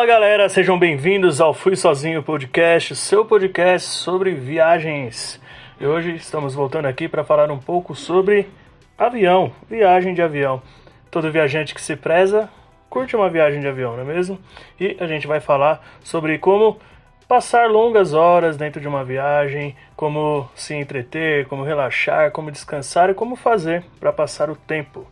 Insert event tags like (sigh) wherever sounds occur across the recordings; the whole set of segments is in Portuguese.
Fala galera, sejam bem-vindos ao Fui Sozinho Podcast, seu podcast sobre viagens. E hoje estamos voltando aqui para falar um pouco sobre avião, viagem de avião. Todo viajante que se preza curte uma viagem de avião, não é mesmo? E a gente vai falar sobre como passar longas horas dentro de uma viagem, como se entreter, como relaxar, como descansar e como fazer para passar o tempo.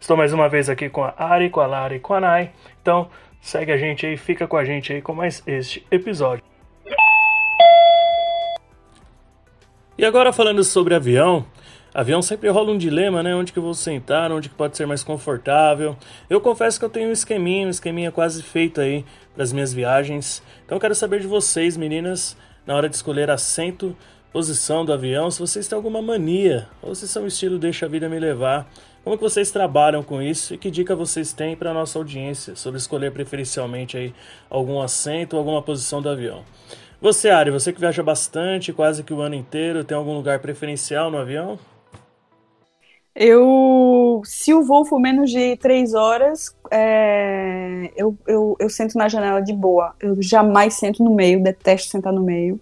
Estou mais uma vez aqui com a Ari, com a Lara e com a Nai. Então, segue a gente aí, fica com a gente aí com mais este episódio. E agora falando sobre avião, avião sempre rola um dilema, né? Onde que eu vou sentar, onde que pode ser mais confortável. Eu confesso que eu tenho um esqueminha, um esqueminha quase feito aí para as minhas viagens. Então eu quero saber de vocês, meninas, na hora de escolher assento, posição do avião, se vocês têm alguma mania ou se são estilo deixa a vida me levar. Como que vocês trabalham com isso e que dica vocês têm para a nossa audiência sobre escolher preferencialmente aí algum assento ou alguma posição do avião? Você, Ari, você que viaja bastante, quase que o ano inteiro, tem algum lugar preferencial no avião? Eu, se o voo for menos de três horas, é, eu, eu, eu sento na janela de boa. Eu jamais sento no meio, detesto sentar no meio.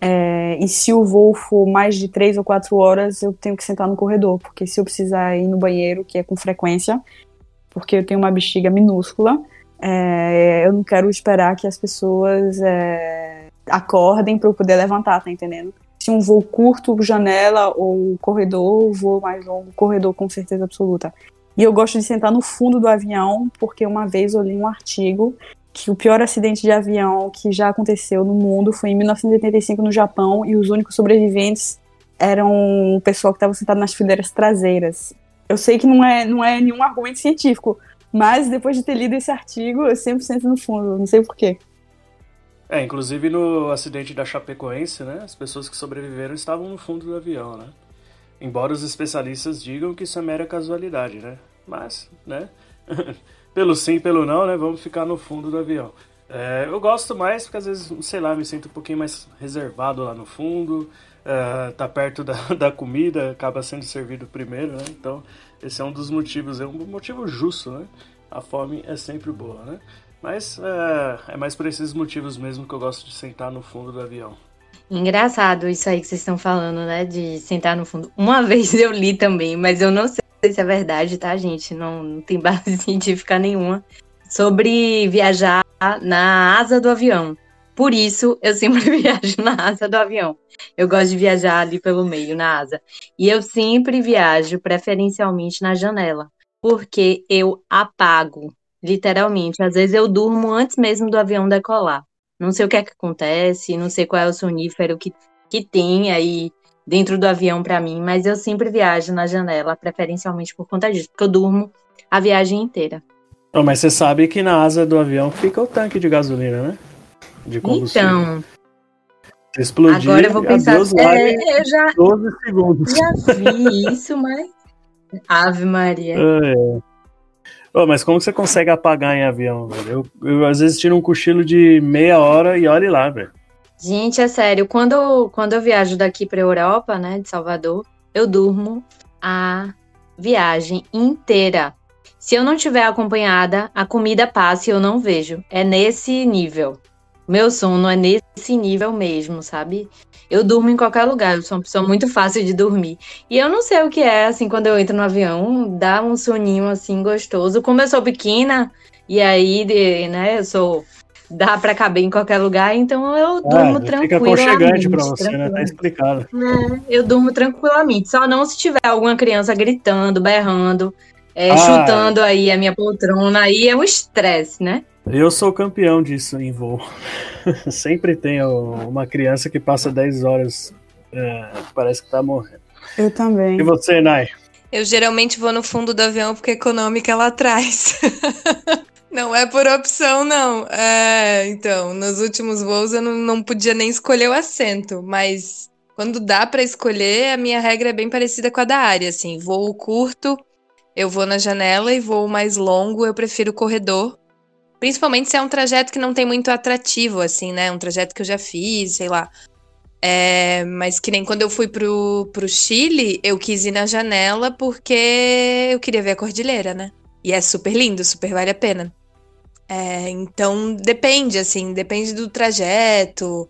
É, e se o voo for mais de três ou quatro horas, eu tenho que sentar no corredor, porque se eu precisar ir no banheiro, que é com frequência, porque eu tenho uma bexiga minúscula, é, eu não quero esperar que as pessoas é, acordem para eu poder levantar, tá entendendo? Se um voo curto, janela ou corredor, voo mais longo, corredor com certeza absoluta. E eu gosto de sentar no fundo do avião, porque uma vez eu li um artigo que o pior acidente de avião que já aconteceu no mundo foi em 1985 no Japão e os únicos sobreviventes eram o pessoal que estava sentado nas fileiras traseiras. Eu sei que não é, não é nenhum argumento científico, mas depois de ter lido esse artigo, eu sempre sento no fundo, não sei porquê. É, inclusive no acidente da Chapecoense, né, as pessoas que sobreviveram estavam no fundo do avião, né? Embora os especialistas digam que isso é mera casualidade, né? Mas, né? (laughs) pelo sim, pelo não, né? Vamos ficar no fundo do avião. É, eu gosto mais porque às vezes, sei lá, me sinto um pouquinho mais reservado lá no fundo, é, tá perto da, (laughs) da comida, acaba sendo servido primeiro, né? Então, esse é um dos motivos, é um motivo justo, né? A fome é sempre boa, né? Mas é, é mais por esses motivos mesmo que eu gosto de sentar no fundo do avião. Engraçado isso aí que vocês estão falando, né? De sentar no fundo. Uma (laughs) vez eu li também, mas eu não sei se é verdade, tá, gente? Não, não tem base (laughs) científica nenhuma. Sobre viajar na asa do avião. Por isso, eu sempre (laughs) viajo na asa do avião. Eu gosto de viajar ali pelo meio, na asa. E eu sempre viajo preferencialmente na janela. Porque eu apago, literalmente. Às vezes eu durmo antes mesmo do avião decolar. Não sei o que é que acontece, não sei qual é o sonífero que, que tem aí dentro do avião para mim, mas eu sempre viajo na janela, preferencialmente por conta disso, porque eu durmo a viagem inteira. Oh, mas você sabe que na asa do avião fica o tanque de gasolina, né? De combustível. Então. Se explodir, agora eu vou pensar. É, eu já, 12 segundos. Já vi isso, mas. (laughs) Ave Maria. É. Oh, mas como você consegue apagar em avião, velho? Eu, eu às vezes tiro um cochilo de meia hora e olhe lá, velho. Gente, é sério, quando, quando eu viajo daqui para Europa, né, de Salvador, eu durmo a viagem inteira. Se eu não tiver acompanhada, a comida passa e eu não vejo. É nesse nível. Meu sono é nesse nível mesmo, sabe? Eu durmo em qualquer lugar, eu sou uma pessoa muito fácil de dormir. E eu não sei o que é, assim, quando eu entro no avião, dá um soninho, assim, gostoso. Como eu sou pequena, e aí, né, eu sou dá para caber em qualquer lugar, então eu ah, durmo ah, tranquilamente. Fica aconchegante para você, né? Tá explicado. É, eu durmo tranquilamente, só não se tiver alguma criança gritando, berrando, é, ah, chutando aí a minha poltrona, aí é um estresse, né? Eu sou campeão disso em voo. (laughs) Sempre tem uma criança que passa 10 horas, é, parece que tá morrendo. Eu também. E você, Nai? Eu geralmente vou no fundo do avião porque econômica ela traz. (laughs) Não é por opção, não. É, então, nos últimos voos eu não, não podia nem escolher o assento, mas quando dá para escolher, a minha regra é bem parecida com a da área, assim, voo curto, eu vou na janela e voo mais longo, eu prefiro o corredor. Principalmente se é um trajeto que não tem muito atrativo, assim, né? Um trajeto que eu já fiz, sei lá. É, mas que nem quando eu fui pro, pro Chile, eu quis ir na janela porque eu queria ver a cordilheira, né? E é super lindo, super vale a pena. É, então depende, assim, depende do trajeto.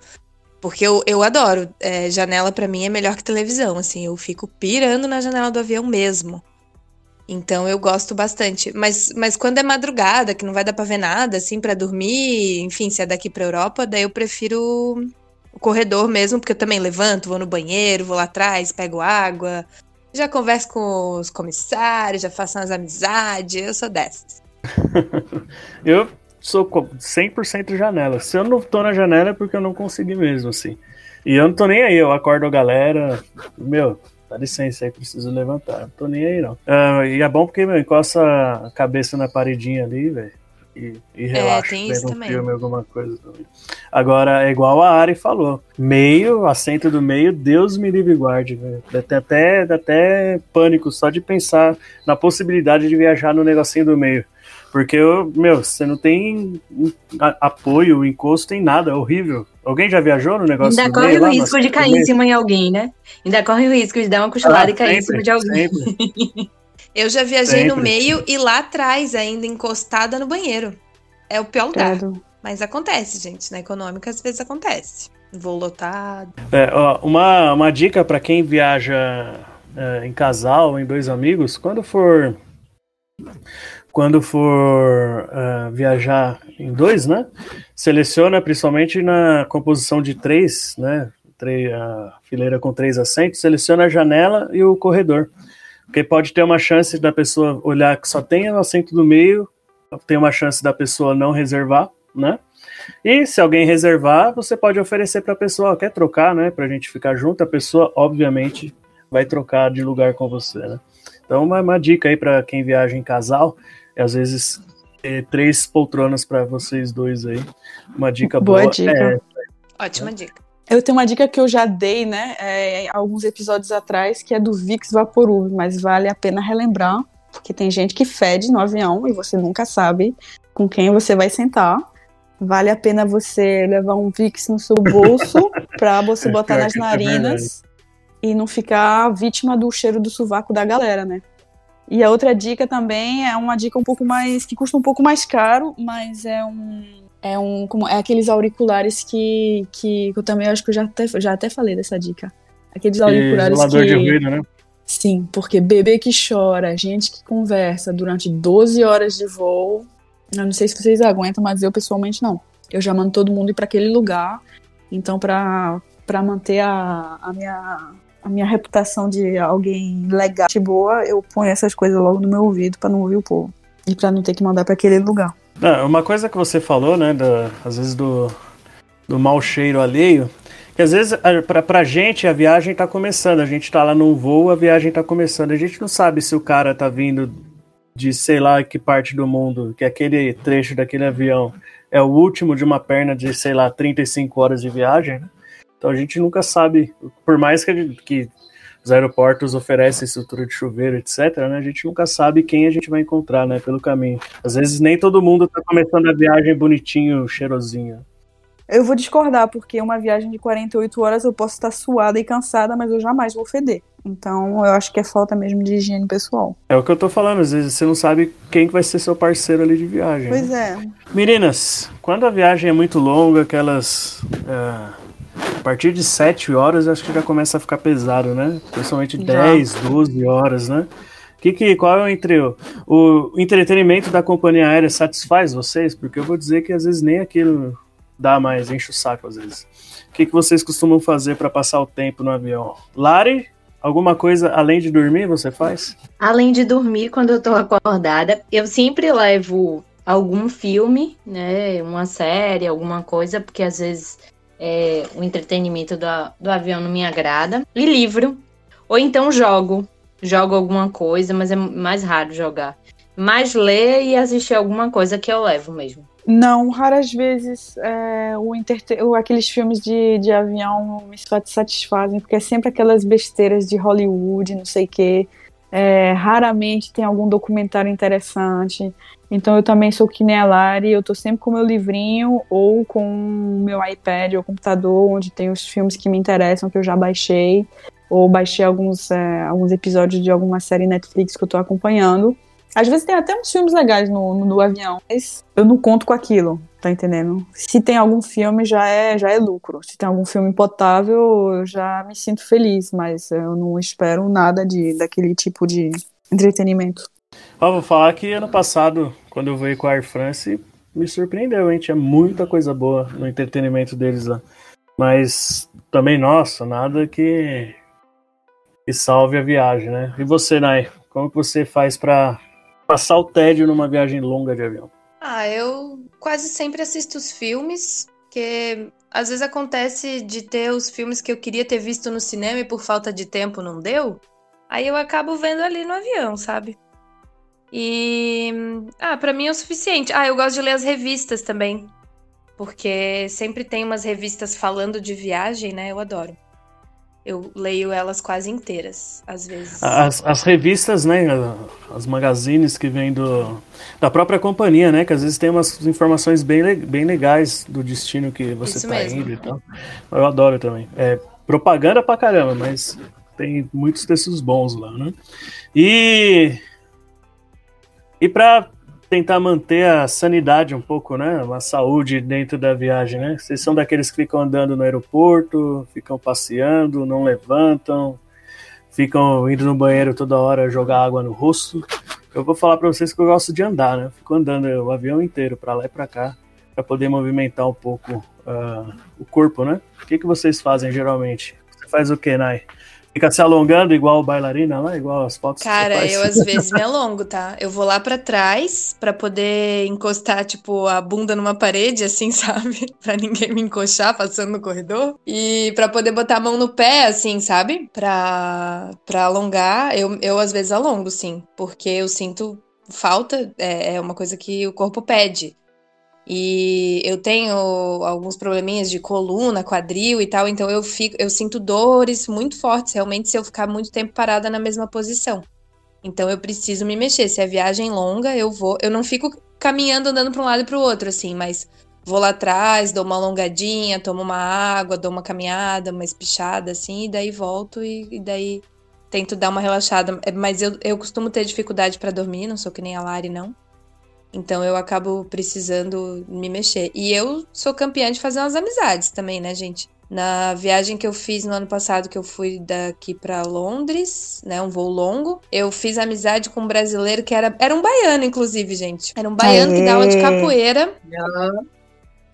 Porque eu, eu adoro. É, janela para mim é melhor que televisão, assim. Eu fico pirando na janela do avião mesmo. Então eu gosto bastante. Mas, mas quando é madrugada, que não vai dar pra ver nada, assim, para dormir, enfim, se é daqui pra Europa, daí eu prefiro o corredor mesmo, porque eu também levanto, vou no banheiro, vou lá atrás, pego água, já converso com os comissários, já faço umas amizades, eu sou dessas. (laughs) eu sou 100% janela. Se eu não tô na janela é porque eu não consegui mesmo, assim. E eu não tô nem aí, eu acordo a galera, meu, dá licença aí, preciso levantar. Não tô nem aí, não. Uh, e é bom porque, meu, encosta a cabeça na paredinha ali, velho. E, e relaxa, é, tem isso um também. filme, alguma coisa também. Agora, é igual a Ari falou. Meio, assento do meio, Deus me livre e guarde, velho. Dá até, dá até pânico só de pensar na possibilidade de viajar no negocinho do meio. Porque, meu, você não tem apoio, encosto, tem nada, é horrível. Alguém já viajou no negócio Ainda corre o risco de cair em cima de alguém, né? Ainda corre o risco de dar uma cochilada ah, e cair sempre, em cima de alguém. (laughs) Eu já viajei sempre. no meio e lá atrás, ainda encostada no banheiro. É o pior lugar. Claro. Mas acontece, gente. Na econômica, às vezes acontece. Voo lotado. É, ó, uma, uma dica para quem viaja é, em casal, em dois amigos, quando for quando for uh, viajar em dois, né? Seleciona principalmente na composição de três, né? A fileira com três assentos, seleciona a janela e o corredor. Porque pode ter uma chance da pessoa olhar que só tem o assento do meio, tem uma chance da pessoa não reservar, né? E se alguém reservar, você pode oferecer para a pessoa, quer trocar, né? Para a gente ficar junto, a pessoa, obviamente, vai trocar de lugar com você, né? Então, uma, uma dica aí para quem viaja em casal, é às vezes ter três poltronas para vocês dois aí. Uma dica boa. boa dica. É, Ótima dica. Eu tenho uma dica que eu já dei, né, é, alguns episódios atrás, que é do Vicks Vaporub, mas vale a pena relembrar, porque tem gente que fede no avião e você nunca sabe com quem você vai sentar. Vale a pena você levar um Vicks no seu bolso (laughs) para você botar nas é narinas e não ficar vítima do cheiro do sovaco da galera, né? E a outra dica também é uma dica um pouco mais que custa um pouco mais caro, mas é um é um como é aqueles auriculares que, que, eu também acho que eu já até, já até falei dessa dica. Aqueles auriculares e que de ruído, né? Sim, porque bebê que chora, gente que conversa durante 12 horas de voo, eu não sei se vocês aguentam, mas eu pessoalmente não. Eu já mando todo mundo ir para aquele lugar. Então, para manter a, a minha a minha reputação de alguém legal e boa, eu ponho essas coisas logo no meu ouvido para não ouvir o povo. E para não ter que mandar para aquele lugar. Não, uma coisa que você falou, né, da, às vezes do, do mau cheiro alheio, que às vezes pra, pra gente a viagem tá começando, a gente tá lá num voo, a viagem tá começando, a gente não sabe se o cara tá vindo de sei lá que parte do mundo, que aquele trecho daquele avião é o último de uma perna de, sei lá, 35 horas de viagem, né? Então a gente nunca sabe, por mais que, que os aeroportos oferecem estrutura de chuveiro, etc., né, a gente nunca sabe quem a gente vai encontrar né, pelo caminho. Às vezes nem todo mundo está começando a viagem bonitinho, cheirosinho. Eu vou discordar, porque uma viagem de 48 horas eu posso estar suada e cansada, mas eu jamais vou feder. Então eu acho que é falta mesmo de higiene pessoal. É o que eu tô falando, às vezes você não sabe quem vai ser seu parceiro ali de viagem. Pois né? é. Meninas, quando a viagem é muito longa, aquelas. Uh a partir de 7 horas acho que já começa a ficar pesado, né? Principalmente já. 10, 12 horas, né? Que, que, qual é o entre o, o entretenimento da companhia aérea satisfaz vocês? Porque eu vou dizer que às vezes nem aquilo dá mais, enche o saco às vezes. O que, que vocês costumam fazer para passar o tempo no avião? Lari, alguma coisa além de dormir você faz? Além de dormir, quando eu tô acordada, eu sempre levo algum filme, né, uma série, alguma coisa, porque às vezes é, o entretenimento do, do avião não me agrada. E livro. Ou então jogo. Jogo alguma coisa, mas é mais raro jogar. Mais ler e assistir alguma coisa que eu levo mesmo. Não, raras vezes é, o aqueles filmes de, de avião me satisfazem, porque é sempre aquelas besteiras de Hollywood, não sei o quê. É, raramente tem algum documentário interessante. Então eu também sou que nem a Lari, eu tô sempre com meu livrinho ou com o meu iPad ou computador, onde tem os filmes que me interessam, que eu já baixei, ou baixei alguns, é, alguns episódios de alguma série Netflix que eu tô acompanhando. Às vezes tem até uns filmes legais no, no, no avião, mas eu não conto com aquilo, tá entendendo? Se tem algum filme, já é, já é lucro. Se tem algum filme potável, eu já me sinto feliz, mas eu não espero nada de, daquele tipo de entretenimento. Ó, vou falar que ano passado, quando eu voei com a Air France, me surpreendeu, hein? Tinha muita coisa boa no entretenimento deles lá. Mas também, nossa, nada que, que salve a viagem, né? E você, Nai? Como que você faz para passar o tédio numa viagem longa de avião? Ah, eu quase sempre assisto os filmes, que às vezes acontece de ter os filmes que eu queria ter visto no cinema e por falta de tempo não deu. Aí eu acabo vendo ali no avião, sabe? E ah, para mim é o suficiente. Ah, eu gosto de ler as revistas também, porque sempre tem umas revistas falando de viagem, né? Eu adoro. Eu leio elas quase inteiras, às vezes. As, as revistas, né? As magazines que vêm do, da própria companhia, né? Que às vezes tem umas informações bem, bem legais do destino que você Isso tá mesmo. indo e tal. Eu adoro também. É propaganda pra caramba, mas tem muitos textos bons lá, né? E. E para tentar manter a sanidade um pouco, né? Uma saúde dentro da viagem, né? Vocês são daqueles que ficam andando no aeroporto, ficam passeando, não levantam, ficam indo no banheiro toda hora jogar água no rosto. Eu vou falar para vocês que eu gosto de andar, né? Fico andando o avião inteiro para lá e para cá para poder movimentar um pouco uh, o corpo, né? O que, que vocês fazem geralmente? Você faz o que, Nai? Fica se alongando igual bailarina lá, igual as fotos Cara, eu às vezes me alongo, tá? Eu vou lá para trás para poder encostar, tipo, a bunda numa parede, assim, (laughs) sabe? pra ninguém me encoxar passando no corredor. E para poder botar a mão no pé, assim, sabe? Pra, pra alongar. Eu, eu às vezes alongo, sim. Porque eu sinto falta, é, é uma coisa que o corpo pede. E eu tenho alguns probleminhas de coluna, quadril e tal, então eu fico, eu sinto dores muito fortes realmente se eu ficar muito tempo parada na mesma posição. Então eu preciso me mexer. Se é viagem longa, eu vou, eu não fico caminhando andando para um lado e para o outro assim, mas vou lá atrás, dou uma alongadinha, tomo uma água, dou uma caminhada, uma espichada assim, e daí volto e, e daí tento dar uma relaxada. Mas eu, eu costumo ter dificuldade para dormir, não sou que nem a Lari não. Então eu acabo precisando me mexer. E eu sou campeã de fazer umas amizades também, né, gente? Na viagem que eu fiz no ano passado, que eu fui daqui para Londres, né, um voo longo, eu fiz amizade com um brasileiro que era, era um baiano, inclusive, gente. Era um baiano Aê. que dá aula de capoeira.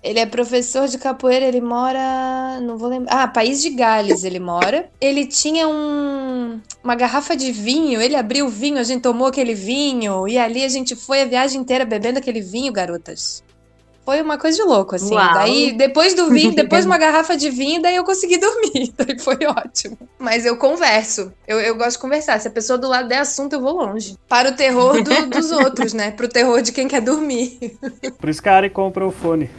Ele é professor de capoeira, ele mora. Não vou lembrar. Ah, País de Gales ele mora. Ele tinha um, uma garrafa de vinho, ele abriu o vinho, a gente tomou aquele vinho, e ali a gente foi a viagem inteira bebendo aquele vinho, garotas. Foi uma coisa de louco, assim. Uau. Daí, depois do vinho, depois uma (laughs) garrafa de vinho, daí eu consegui (laughs) dormir. Daí foi ótimo. Mas eu converso. Eu, eu gosto de conversar. Se a pessoa do lado der assunto, eu vou longe. Para o terror do, dos (laughs) outros, né? Pro terror de quem quer dormir. Por isso que a Ari compra o fone.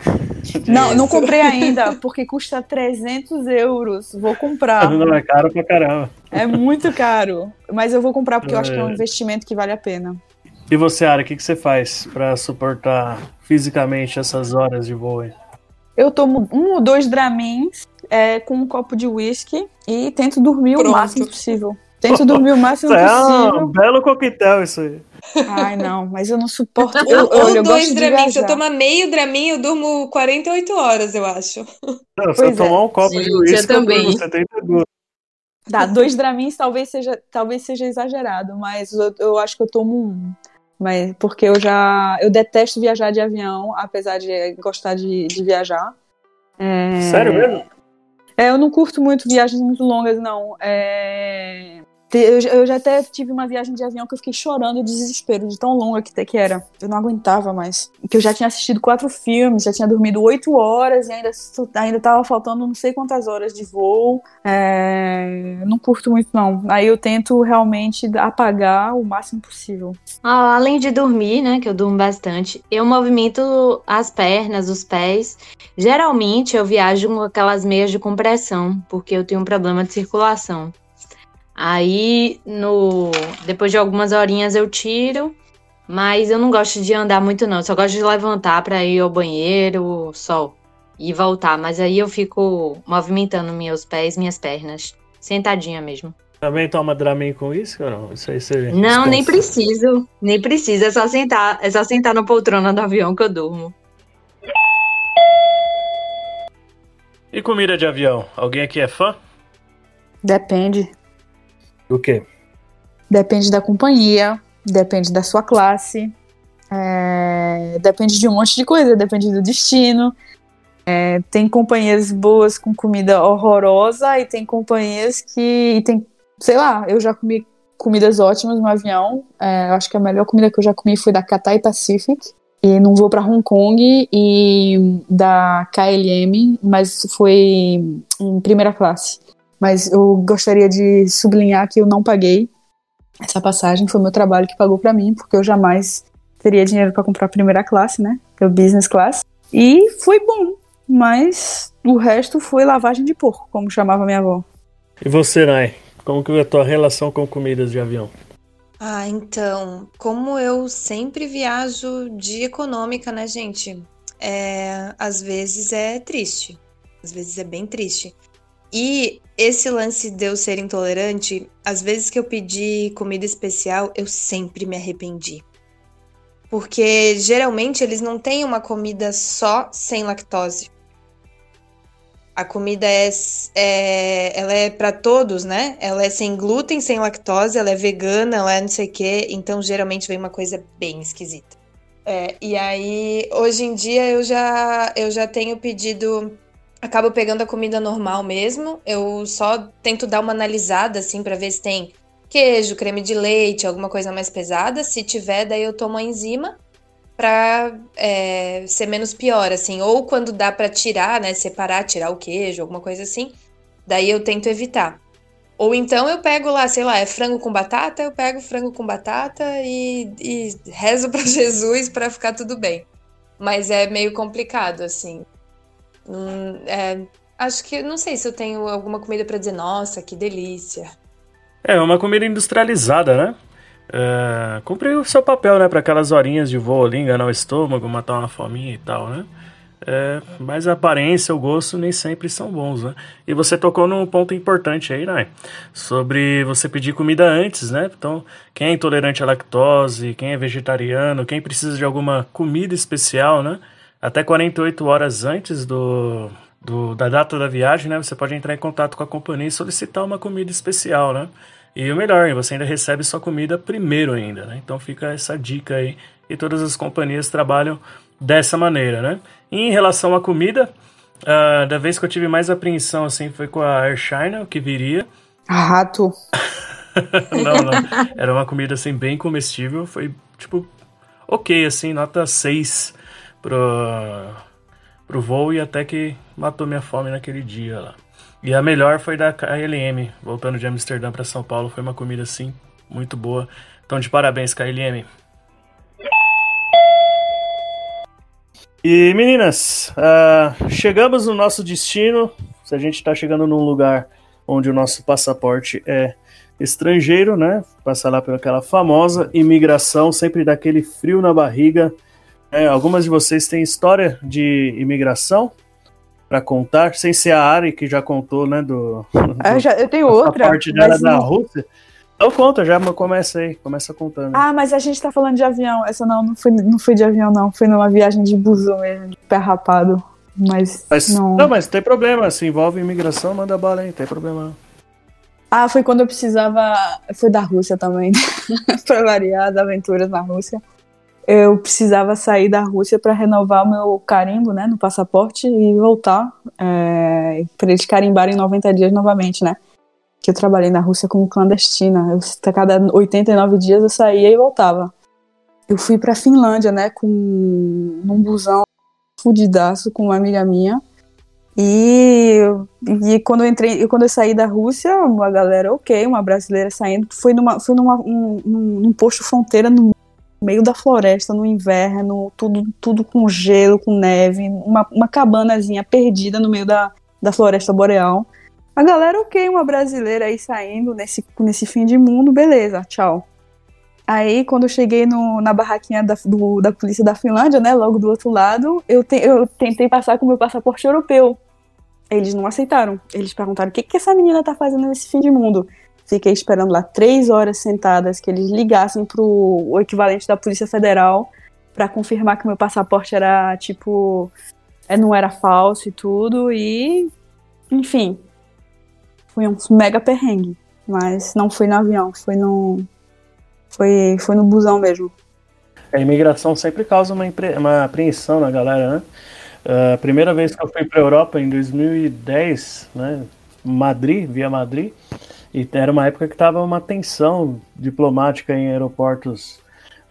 Não, não comprei ainda, porque custa 300 euros. Vou comprar. Não, é caro pra caramba. É muito caro. Mas eu vou comprar porque eu acho que é um é. investimento que vale a pena. E você, Ara, o que, que você faz para suportar fisicamente essas horas de voo? Eu tomo um ou dois Dramins é, com um copo de whisky e tento dormir Pronto. o máximo possível. Tento (laughs) dormir o máximo é possível. É um belo coquetel isso aí. Ai, não, mas eu não suporto. Eu, eu, eu dois Dramin. Se eu tomar meio Dramin, eu durmo 48 horas, eu acho. Não, se eu tomar um copo Gente, de uísque, eu, eu durmo 72. Dá, dois Dramins talvez seja, talvez seja exagerado, mas eu, eu acho que eu tomo um. Mas porque eu já eu detesto viajar de avião, apesar de gostar de, de viajar. É... Sério mesmo? É, eu não curto muito viagens muito longas, não. É... Eu, já até tive uma viagem de avião que eu fiquei chorando de desespero, de tão longa que, que era. Eu não aguentava mais. Que eu já tinha assistido quatro filmes, já tinha dormido oito horas e ainda, ainda tava faltando não sei quantas horas de voo. É, não curto muito, não. Aí eu tento realmente apagar o máximo possível. Ah, além de dormir, né, que eu durmo bastante, eu movimento as pernas, os pés. Geralmente eu viajo com aquelas meias de compressão, porque eu tenho um problema de circulação. Aí, no depois de algumas horinhas eu tiro, mas eu não gosto de andar muito não, só gosto de levantar para ir ao banheiro, só e voltar, mas aí eu fico movimentando meus pés, minhas pernas, sentadinha mesmo. Também toma Dramin com isso ou não? Isso aí você. Não, nem preciso. Nem preciso. É só sentar. É só sentar na poltrona do avião que eu durmo. E comida de avião? Alguém aqui é fã? Depende. Do quê? Depende da companhia, depende da sua classe, é, depende de um monte de coisa, depende do destino. É, tem companhias boas com comida horrorosa e tem companhias que. Tem, sei lá, eu já comi comidas ótimas no avião. É, eu acho que a melhor comida que eu já comi foi da Cathay Pacific. E num voo para Hong Kong e da KLM, mas foi em primeira classe. Mas eu gostaria de sublinhar que eu não paguei essa passagem, foi meu trabalho que pagou para mim, porque eu jamais teria dinheiro para comprar primeira classe, né? Que é o business class. E foi bom, mas o resto foi lavagem de porco, como chamava minha avó. E você, Nai? Como que é a tua relação com comidas de avião? Ah, então, como eu sempre viajo de econômica, né, gente? É, às vezes é triste. Às vezes é bem triste. E esse lance de eu ser intolerante, às vezes que eu pedi comida especial, eu sempre me arrependi. Porque geralmente eles não têm uma comida só sem lactose. A comida é, é ela é para todos, né? Ela é sem glúten, sem lactose, ela é vegana, ela é não sei o quê. Então geralmente vem uma coisa bem esquisita. É, e aí hoje em dia eu já eu já tenho pedido acabo pegando a comida normal mesmo. Eu só tento dar uma analisada assim para ver se tem queijo, creme de leite, alguma coisa mais pesada. Se tiver, daí eu tomo a enzima para é, ser menos pior, assim. Ou quando dá para tirar, né, separar, tirar o queijo, alguma coisa assim. Daí eu tento evitar. Ou então eu pego lá, sei lá, é frango com batata, eu pego frango com batata e, e rezo (laughs) para Jesus para ficar tudo bem. Mas é meio complicado, assim. Hum, é, acho que não sei se eu tenho alguma comida para dizer, nossa, que delícia. É uma comida industrializada, né? É, o seu papel, né? Para aquelas horinhas de voo ali, enganar o estômago, matar uma fominha e tal, né? É, mas a aparência, o gosto nem sempre são bons, né? E você tocou num ponto importante aí, né? Sobre você pedir comida antes, né? Então, quem é intolerante à lactose, quem é vegetariano, quem precisa de alguma comida especial, né? Até 48 horas antes do, do, da data da viagem, né? Você pode entrar em contato com a companhia e solicitar uma comida especial, né? E o melhor, você ainda recebe sua comida primeiro ainda, né? Então fica essa dica aí. E todas as companhias trabalham dessa maneira, né? E em relação à comida, uh, da vez que eu tive mais apreensão, assim, foi com a Air China, o que viria. Rato. (laughs) não, não. Era uma comida, assim, bem comestível. Foi, tipo, ok, assim, nota 6 pro, pro voo e até que matou minha fome naquele dia lá. E a melhor foi da KLM, voltando de Amsterdã para São Paulo. Foi uma comida assim, muito boa. Então, de parabéns, KLM. E meninas, uh, chegamos no nosso destino. Se a gente está chegando num lugar onde o nosso passaporte é estrangeiro, né? Passar lá pelaquela famosa imigração, sempre dá aquele frio na barriga. É, algumas de vocês têm história de imigração? para contar, sem ser a Ari que já contou, né, do, (laughs) do eu, já, eu tenho outra. parte dela da Rússia. Então conta, já começa aí, começa contando. Ah, mas a gente tá falando de avião. Essa não, não foi, não foi de avião, não. Foi numa viagem de busão mesmo, de pé rapado. Mas, mas não... não, mas tem problema. Se envolve imigração, manda bala aí, tem problema. Ah, foi quando eu precisava. Foi da Rússia também. (laughs) pra variar, das aventuras na Rússia eu precisava sair da Rússia para renovar o meu carimbo, né, no passaporte e voltar é, para eles carimbarem 90 dias novamente, né? Que eu trabalhei na Rússia como clandestina. Eu, cada 89 dias eu saía e voltava. Eu fui para Finlândia, né, com num busão fudidaço com uma amiga minha. E, e quando eu entrei, quando eu saí da Rússia, uma galera, ok, uma brasileira saindo, foi numa, foi numa, um, num, num posto fronteira no meio da floresta no inverno, tudo, tudo com gelo, com neve, uma, uma cabanazinha perdida no meio da, da floresta boreal. A galera, ok, uma brasileira aí saindo nesse, nesse fim de mundo, beleza, tchau. Aí, quando eu cheguei no, na barraquinha da, do, da polícia da Finlândia, né, logo do outro lado, eu, te, eu tentei passar com meu passaporte europeu. Eles não aceitaram. Eles perguntaram: o que, que essa menina tá fazendo nesse fim de mundo? Fiquei esperando lá três horas sentadas que eles ligassem pro o equivalente da Polícia Federal para confirmar que meu passaporte era tipo é, não era falso e tudo e enfim foi um mega perrengue mas não foi no avião foi no foi foi no busão mesmo. A imigração sempre causa uma, uma apreensão na galera né? Uh, a primeira vez que eu fui para Europa em 2010 né? Madrid via Madrid e era uma época que estava uma tensão diplomática em aeroportos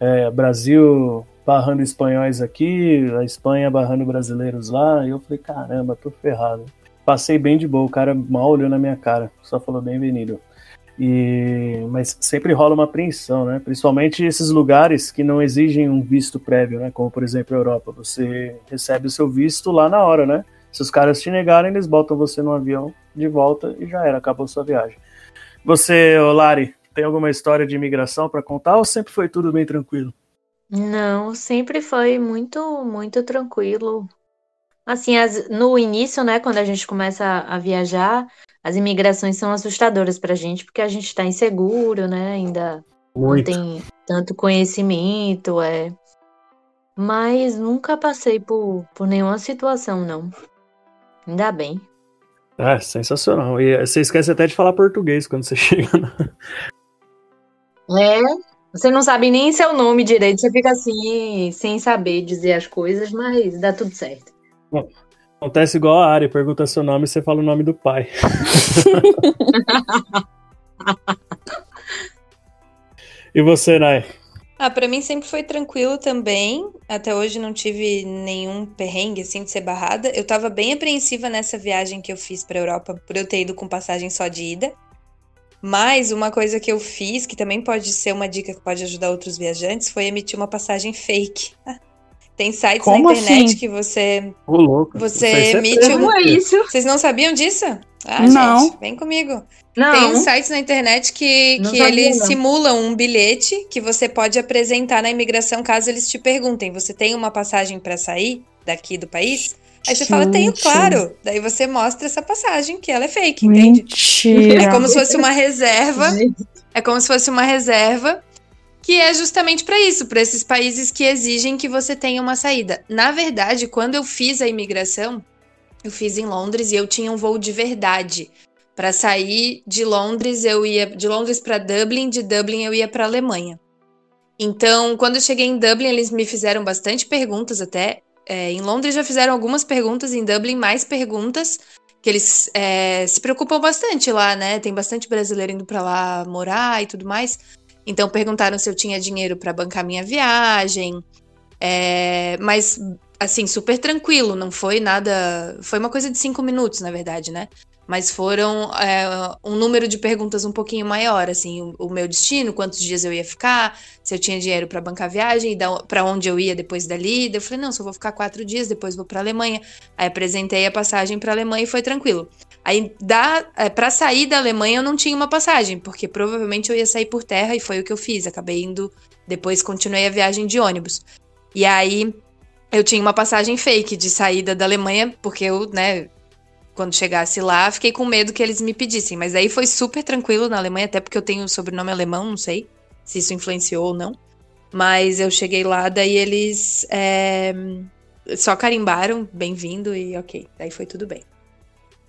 é, Brasil barrando espanhóis aqui, a Espanha barrando brasileiros lá, e eu falei, caramba, tô ferrado. Passei bem de boa, o cara mal olhou na minha cara, só falou bem-vindo. E mas sempre rola uma apreensão, né? Principalmente esses lugares que não exigem um visto prévio, né? Como por exemplo a Europa, você recebe o seu visto lá na hora, né? Se os caras te negarem, eles botam você no avião de volta e já era, acabou sua viagem. Você, Lari, tem alguma história de imigração para contar ou sempre foi tudo bem tranquilo? Não, sempre foi muito, muito tranquilo. Assim, as- no início, né, quando a gente começa a, a viajar, as imigrações são assustadoras pra gente, porque a gente tá inseguro, né, ainda não Muito. tem tanto conhecimento, é. Mas nunca passei por, por nenhuma situação, não. Ainda bem. Ah, sensacional. E você esquece até de falar português quando você (laughs) chega. na- É, você não sabe nem seu nome direito, você fica assim, sem saber dizer as coisas, mas dá tudo certo. Acontece igual a área, pergunta seu nome e você fala o nome do pai. (laughs) (laughs) e você, Nai? Ah, pra mim sempre foi tranquilo também. Até hoje não tive nenhum perrengue assim de ser barrada. Eu tava bem apreensiva nessa viagem que eu fiz pra Europa por eu ter ido com passagem só de ida. Mas uma coisa que eu fiz, que também pode ser uma dica que pode ajudar outros viajantes, foi emitir uma passagem fake. (laughs) Tem sites Como na internet assim? que você Ô, louco. Você você emite um- né? isso? Vocês não sabiam disso? Ah, Não. gente, vem comigo. Não. Tem sites na internet que, Não que eles não. simulam um bilhete que você pode apresentar na imigração caso eles te perguntem: você tem uma passagem para sair daqui do país? Aí você fala, tenho, claro. Daí você mostra essa passagem, que ela é fake, entende? Mentira. É como se fosse uma reserva. É como se fosse uma reserva que é justamente para isso, para esses países que exigem que você tenha uma saída. Na verdade, quando eu fiz a imigração, eu fiz em Londres e eu tinha um voo de verdade. Para sair de Londres, eu ia de Londres para Dublin, de Dublin eu ia para Alemanha. Então, quando eu cheguei em Dublin, eles me fizeram bastante perguntas até. É, em Londres já fizeram algumas perguntas, em Dublin mais perguntas que eles é, se preocupam bastante lá, né? Tem bastante brasileiro indo pra lá morar e tudo mais. Então perguntaram se eu tinha dinheiro pra bancar minha viagem. É, mas, assim, super tranquilo, não foi nada. Foi uma coisa de cinco minutos, na verdade, né? Mas foram é, um número de perguntas um pouquinho maior, assim, o, o meu destino, quantos dias eu ia ficar, se eu tinha dinheiro pra bancar a viagem, e pra onde eu ia depois dali. Daí eu falei, não, só vou ficar quatro dias, depois vou pra Alemanha. Aí apresentei a passagem pra Alemanha e foi tranquilo. Aí, é, pra sair da Alemanha, eu não tinha uma passagem, porque provavelmente eu ia sair por terra e foi o que eu fiz. Acabei indo, depois continuei a viagem de ônibus. E aí, eu tinha uma passagem fake de saída da Alemanha, porque eu, né, quando chegasse lá, fiquei com medo que eles me pedissem. Mas aí foi super tranquilo na Alemanha, até porque eu tenho sobrenome alemão, não sei se isso influenciou ou não. Mas eu cheguei lá, daí eles é, só carimbaram, bem-vindo e ok. Daí foi tudo bem.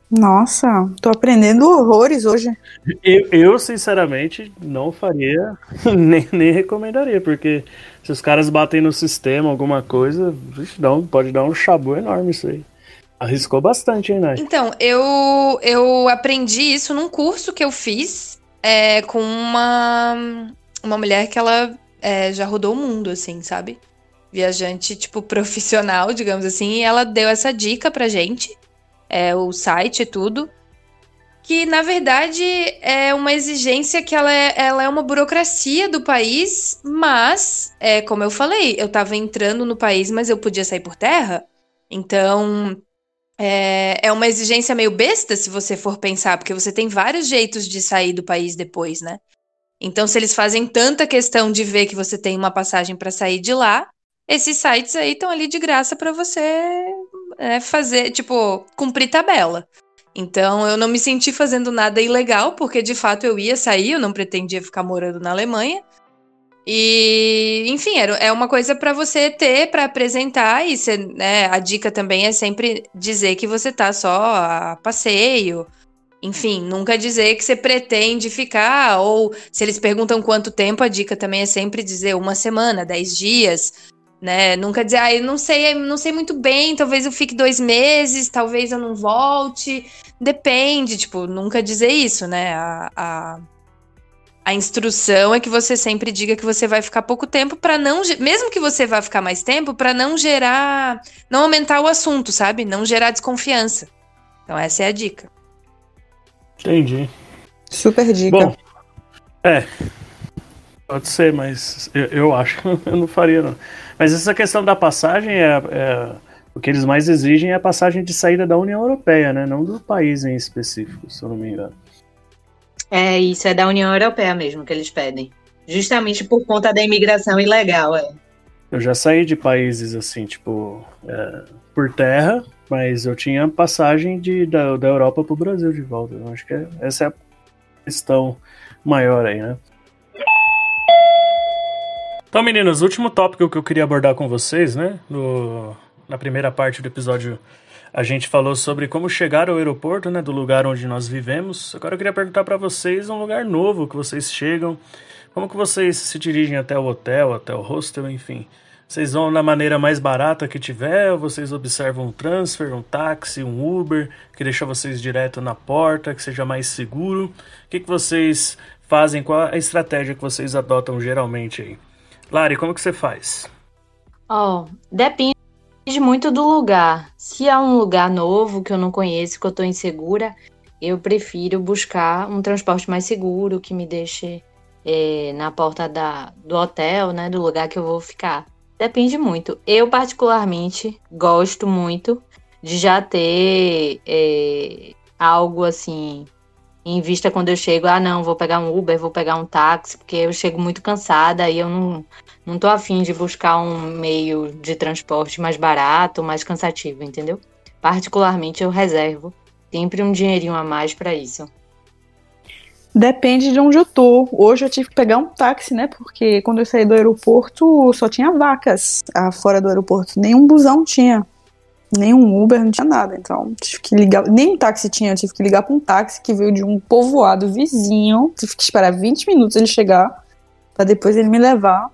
Nossa, tô aprendendo horrores hoje. Eu, eu, sinceramente, não faria, (laughs) nem, nem recomendaria, porque se os caras batem no sistema alguma coisa, vixe, dá um- pode dar um chabu enorme isso aí. Arriscou bastante, hein, Nai? Então, eu, eu aprendi isso num curso que eu fiz é, com uma, uma mulher que ela é, já rodou o mundo, assim, sabe? Viajante, tipo, (laughs) profissional, digamos assim, e ela deu essa dica pra gente, é, o site e tudo, que na verdade é uma exigência que ela é, ela é uma burocracia do país, mas, é, como eu falei, eu tava entrando no país, mas eu podia sair por terra, então é, é uma exigência meio besta se você for pensar, porque você tem vários jeitos de sair do país depois, né? Então, se eles fazem tanta questão de ver que você tem uma passagem para sair de lá, esses sites aí estão ali de graça para você é, fazer, tipo, cumprir tabela. Então eu não me senti fazendo nada ilegal, porque de fato eu ia sair, eu não pretendia ficar morando na Alemanha. E, enfim, era, é uma coisa para você ter, para apresentar, e você, né, a dica também é sempre dizer que você tá só a passeio. Enfim, nunca dizer que você pretende ficar, ou se eles perguntam quanto tempo, a dica também é sempre dizer uma semana, dez dias, né? Nunca dizer, ah, eu não sei, não sei muito bem, talvez eu fique dois meses, talvez eu não volte. Depende, tipo, nunca dizer isso, né? A, a, a instrução é que você sempre diga que você vai ficar pouco tempo para não, mesmo que você vá ficar mais tempo, para não gerar, não aumentar o assunto, sabe? Não gerar desconfiança. Então essa é a dica. Entendi. Super dica. Bom, é. Pode ser, mas eu, eu acho que (laughs) eu não faria, não. Mas essa questão da passagem é, é, O que eles mais exigem é a passagem de saída da União Europeia, né? Não do país em específico, se eu não me engano. É, isso é da União Europeia mesmo que eles pedem. Justamente por conta da imigração ilegal, é. Eu já saí de países assim, tipo, é, por terra, mas eu tinha passagem de, da, da Europa para o Brasil de volta. Eu acho que é, essa é a questão maior aí, né? Então, meninos, último tópico que eu queria abordar com vocês, né? No, na primeira parte do episódio, a gente falou sobre como chegar ao aeroporto, né? Do lugar onde nós vivemos. Agora eu queria perguntar para vocês um lugar novo que vocês chegam. Como que vocês se dirigem até o hotel, até o hostel, enfim. Vocês vão da maneira mais barata que tiver, ou vocês observam um transfer, um táxi, um Uber, que deixa vocês direto na porta, que seja mais seguro? O que, que vocês fazem? Qual a estratégia que vocês adotam geralmente aí? Lari, como que você faz? Ó, oh, depende muito do lugar. Se é um lugar novo que eu não conheço, que eu tô insegura, eu prefiro buscar um transporte mais seguro, que me deixe é, na porta da, do hotel, né, do lugar que eu vou ficar. Depende muito. Eu, particularmente, gosto muito de já ter é, algo assim em vista quando eu chego. Ah, não, vou pegar um Uber, vou pegar um táxi, porque eu chego muito cansada e eu não, não tô afim de buscar um meio de transporte mais barato, mais cansativo, entendeu? Particularmente, eu reservo sempre um dinheirinho a mais para isso. Depende de onde eu tô. Hoje eu tive que pegar um táxi, né? Porque quando eu saí do aeroporto só tinha vacas fora do aeroporto. Nenhum busão tinha. Nenhum Uber, não tinha nada. Então tive que ligar. Nem um táxi tinha. Tive que ligar para um táxi que veio de um povoado vizinho. Tive que esperar 20 minutos ele chegar. para depois ele me levar.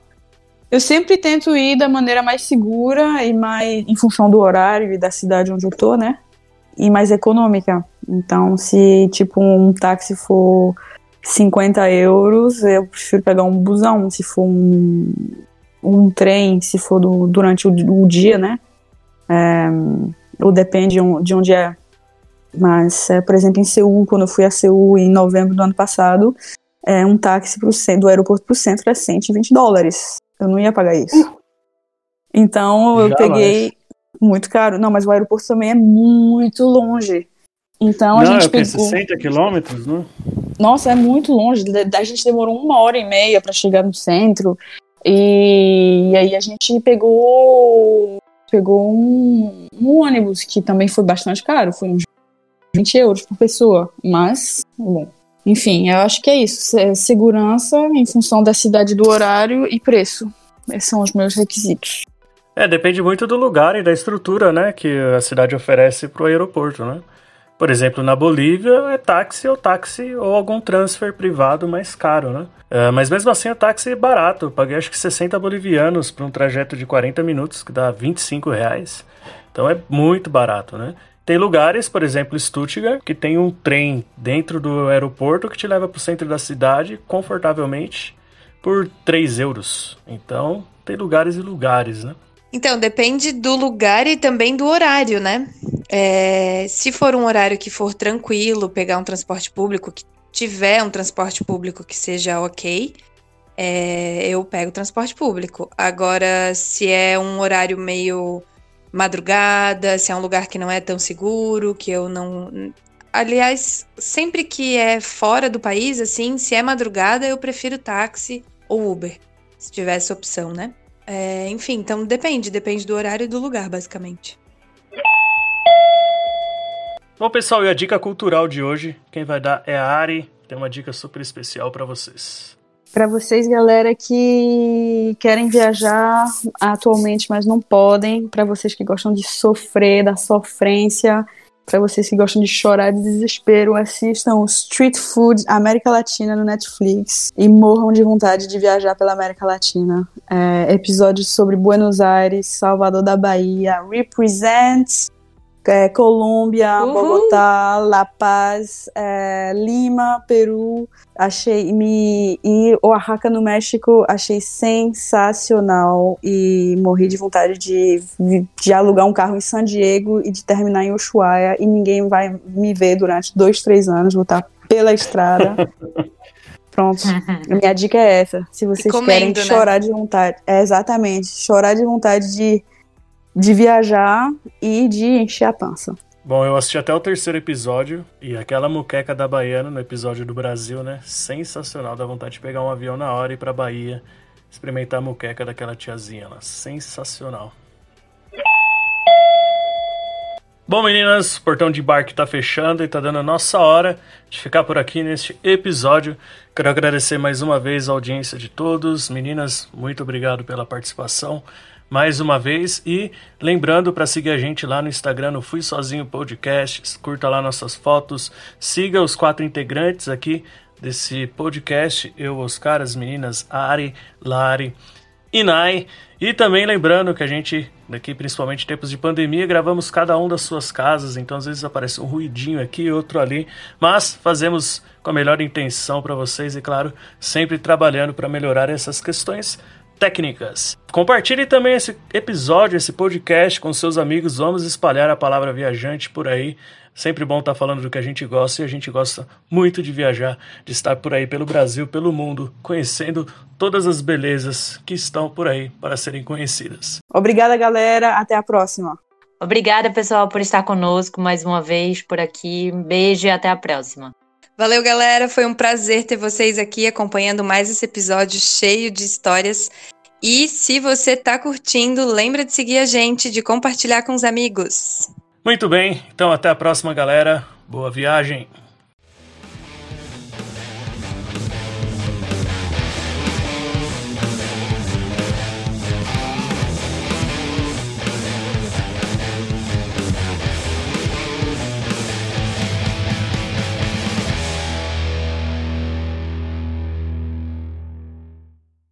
Eu sempre tento ir da maneira mais segura e mais em função do horário e da cidade onde eu tô, né? E mais econômica. Então, se tipo um táxi for 50 euros, eu prefiro pegar um busão, se for um, um trem, se for do, durante o, o, dia, né? É, ou depende de onde é. Mas, é, por exemplo, em Seul, quando eu fui a Seul em novembro do ano passado, é, um táxi pro, do aeroporto para o centro é 120 dólares. Eu não ia pagar isso. Então, eu peguei muito caro. Não, mas o aeroporto também é muito longe. Então a não, gente é pegou. 60 quilômetros, né? Nossa, é muito longe. A gente demorou uma hora e meia para chegar no centro. E, e, aí a gente pegou pegou um, um, ônibus que também foi bastante caro, foi uns 20 euros por pessoa. Mas, bom, enfim, eu acho que é isso. É segurança em função da cidade, do horário e preço. Esses são os meus requisitos. É, depende muito do lugar e da estrutura, né, que a cidade oferece para o aeroporto, né? Por exemplo, na Bolívia é táxi ou táxi ou algum transfer privado mais caro, né? É, mas mesmo assim o táxi é barato. Eu paguei acho que 60 bolivianos para um trajeto de 40 minutos, que dá 25 reais. Então é muito barato, né? Tem lugares, por exemplo, Stuttgart, que tem um trem dentro do aeroporto que te leva para o centro da cidade confortavelmente por 3 euros. Então, tem lugares e lugares, né? Então, depende do lugar e também do horário, né? É, se for um horário que for tranquilo, pegar um transporte público, que tiver um transporte público que seja ok, é, eu pego transporte público. Agora, se é um horário meio madrugada, se é um lugar que não é tão seguro, que eu não. Aliás, sempre que é fora do país, assim, se é madrugada, eu prefiro táxi ou Uber, se tiver essa opção, né? É, enfim, então depende, depende do horário e do lugar, basicamente. Bom, pessoal, e a dica cultural de hoje, quem vai dar é a Ari. Tem uma dica super especial para vocês. Para vocês, galera, que querem viajar atualmente, mas não podem, para vocês que gostam de sofrer, da sofrência, para vocês que gostam de chorar de desespero, assistam Street Food América Latina no Netflix e morram de vontade de viajar pela América Latina. É, episódios sobre Buenos Aires, Salvador da Bahia, Represents, é, Colômbia, Uhul. Bogotá, La Paz, é, Lima, Peru, achei me e Oaxaca no México achei sensacional e morri de vontade de, de alugar um carro em San Diego e de terminar em Ushuaia e ninguém vai me ver durante dois, três anos, vou estar pela estrada. (laughs) Pronto. A minha dica é essa. Se vocês comendo, querem né? chorar de vontade. É exatamente. Chorar de vontade de de viajar e de encher a pança. Bom, eu assisti até o terceiro episódio e aquela muqueca da Baiana no episódio do Brasil, né? Sensacional, dá vontade de pegar um avião na hora e ir pra Bahia, experimentar a muqueca daquela tiazinha lá. Sensacional. Bom, meninas, o portão de embarque tá fechando e tá dando a nossa hora de ficar por aqui neste episódio. Quero agradecer mais uma vez a audiência de todos. Meninas, muito obrigado pela participação mais uma vez. E lembrando para seguir a gente lá no Instagram, no Fui Sozinho Podcast, curta lá nossas fotos, siga os quatro integrantes aqui desse podcast, eu, Oscar, as meninas Ari, Lari e Nai. E também lembrando que a gente, daqui principalmente em tempos de pandemia, gravamos cada um das suas casas, então às vezes aparece um ruidinho aqui, outro ali, mas fazemos com a melhor intenção para vocês e claro, sempre trabalhando para melhorar essas questões técnicas. Compartilhe também esse episódio, esse podcast com seus amigos. Vamos espalhar a palavra viajante por aí. Sempre bom estar falando do que a gente gosta e a gente gosta muito de viajar, de estar por aí pelo Brasil, pelo mundo, conhecendo todas as belezas que estão por aí para serem conhecidas. Obrigada, galera. Até a próxima. Obrigada, pessoal, por estar conosco mais uma vez por aqui. Um beijo e até a próxima. Valeu, galera. Foi um prazer ter vocês aqui acompanhando mais esse episódio cheio de histórias. E se você tá curtindo, lembra de seguir a gente, de compartilhar com os amigos. Muito bem, então até a próxima, galera. Boa viagem.